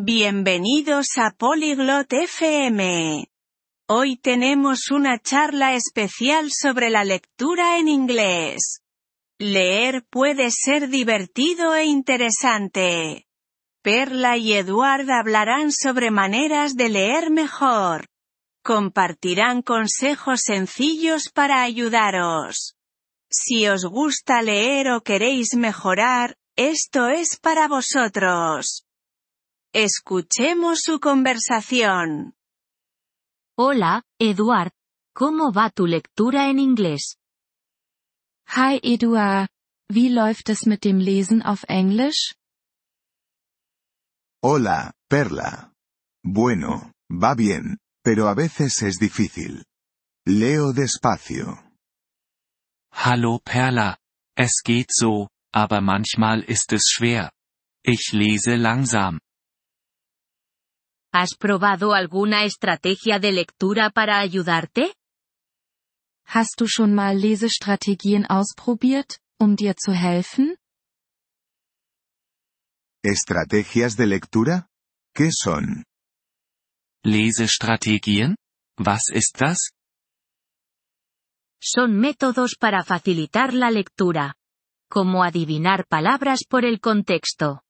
Bienvenidos a Polyglot FM. Hoy tenemos una charla especial sobre la lectura en inglés. Leer puede ser divertido e interesante. Perla y Eduard hablarán sobre maneras de leer mejor. Compartirán consejos sencillos para ayudaros. Si os gusta leer o queréis mejorar, esto es para vosotros. Escuchemos su conversación. Hola, Eduard. ¿Cómo va tu lectura en inglés? Hi Eduard. Wie läuft es mit dem Lesen auf Englisch? Hola, Perla. Bueno, va bien, pero a veces es difícil. Leo despacio. Hallo Perla. Es geht so, aber manchmal ist es schwer. Ich lese langsam. ¿Has probado alguna estrategia de lectura para ayudarte? Hast du schon mal Lesestrategien ausprobiert, um dir zu helfen? ¿Estrategias de lectura? ¿Qué son? Lesestrategien? Was ist das? Son métodos para facilitar la lectura. Como adivinar palabras por el contexto.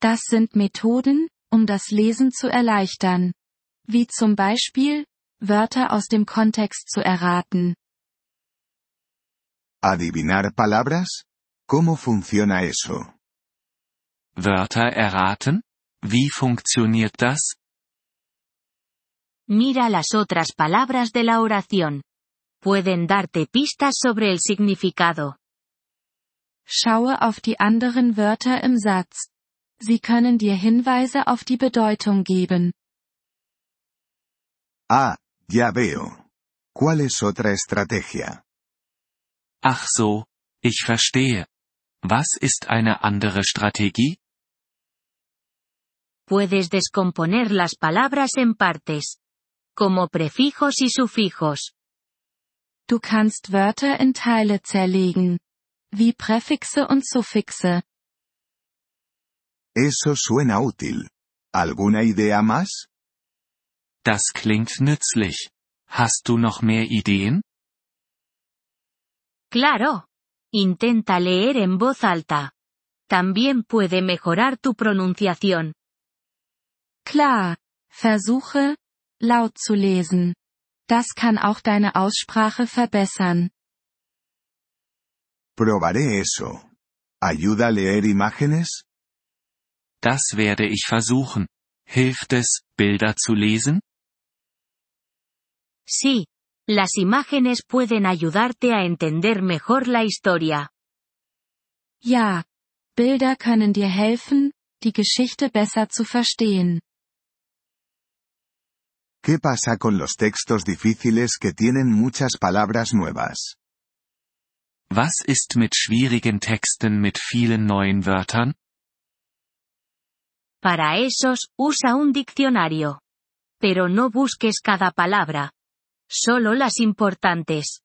Das sind Methoden, um das Lesen zu erleichtern. Wie zum Beispiel, Wörter aus dem Kontext zu erraten. ¿Adivinar palabras? ¿Cómo funciona eso? Wörter erraten? Wie funktioniert das? Mira las otras palabras de la oración. Pueden darte pistas sobre el significado. Schaue auf die anderen Wörter im Satz. Sie können dir Hinweise auf die Bedeutung geben. Ah, ya veo. ¿Cuál es otra estrategia? Ach so, ich verstehe. Was ist eine andere Strategie? Puedes descomponer las palabras en partes. Como prefijos y sufijos. Du kannst Wörter in Teile zerlegen. Wie Präfixe und Suffixe. Eso suena útil. ¿Alguna idea más? Das klingt nützlich. Hast du noch mehr Ideen? Claro. Intenta leer en voz alta. También puede mejorar tu pronunciación. Klar. Versuche, laut zu lesen. Das kann auch deine Aussprache verbessern. Probaré eso. ¿Ayuda a leer imágenes? Das werde ich versuchen. Hilft es, Bilder zu lesen? Sí. Las imágenes pueden ayudarte a entender mejor la historia. Ja. Bilder können dir helfen, die Geschichte besser zu verstehen. ¿Qué pasa con los textos difíciles que tienen muchas palabras nuevas? Was ist mit schwierigen Texten mit vielen neuen Wörtern? Para esos, usa un diccionario. Pero no busques cada palabra. Solo las importantes.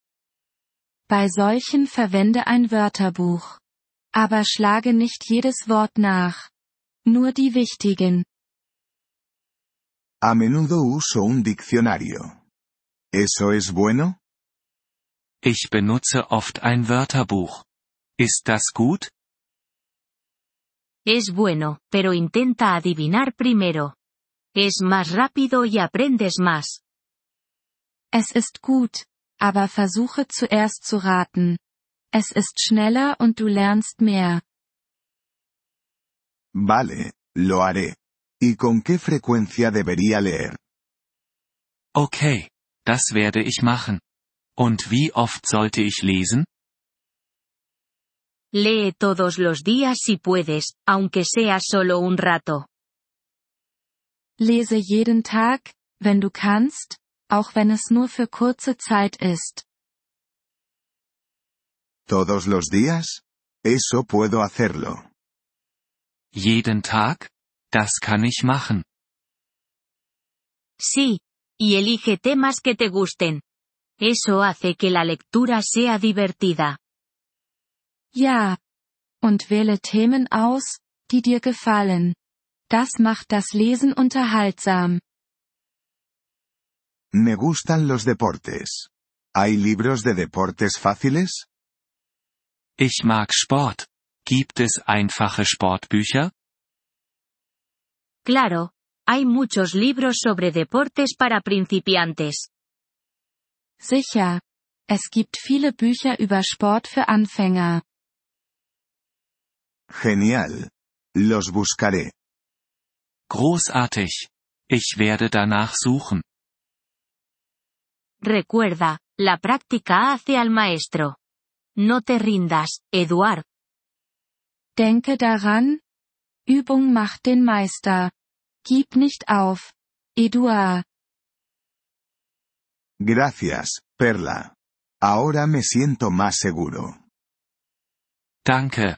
Bei solchen verwende ein Wörterbuch. Aber schlage nicht jedes Wort nach. Nur die wichtigen. A menudo uso un diccionario. ¿Eso es bueno? Ich benutze oft ein Wörterbuch. Ist das gut? Es bueno, pero intenta adivinar primero. Es más rápido y aprendes más. Es ist gut, aber versuche zuerst zu raten. Es ist schneller und du lernst mehr. Vale, lo haré. ¿Y con qué frecuencia debería leer? Okay, das werde ich machen. Und wie oft sollte ich lesen? Lee todos los días si puedes, aunque sea solo un rato. Lese jeden Tag, wenn du kannst, auch wenn es nur für kurze Zeit ist. ¿Todos los días? Eso puedo hacerlo. Jeden Tag? Das kann ich machen. Sí. Y elige temas que te gusten. Eso hace que la lectura sea divertida. Ja. Und wähle Themen aus, die dir gefallen. Das macht das Lesen unterhaltsam. Me gustan los deportes. ¿Hay libros de deportes fáciles? Ich mag Sport. Gibt es einfache Sportbücher? Claro, hay muchos libros sobre deportes para principiantes. Sicher. Es gibt viele Bücher über Sport für Anfänger. Genial. Los buscaré. Großartig. Ich werde danach suchen. Recuerda, la práctica hace al maestro. No te rindas, Eduard. Denke daran. Übung macht den Meister. Gib nicht auf. Eduard. Gracias, Perla. Ahora me siento más seguro. Danke,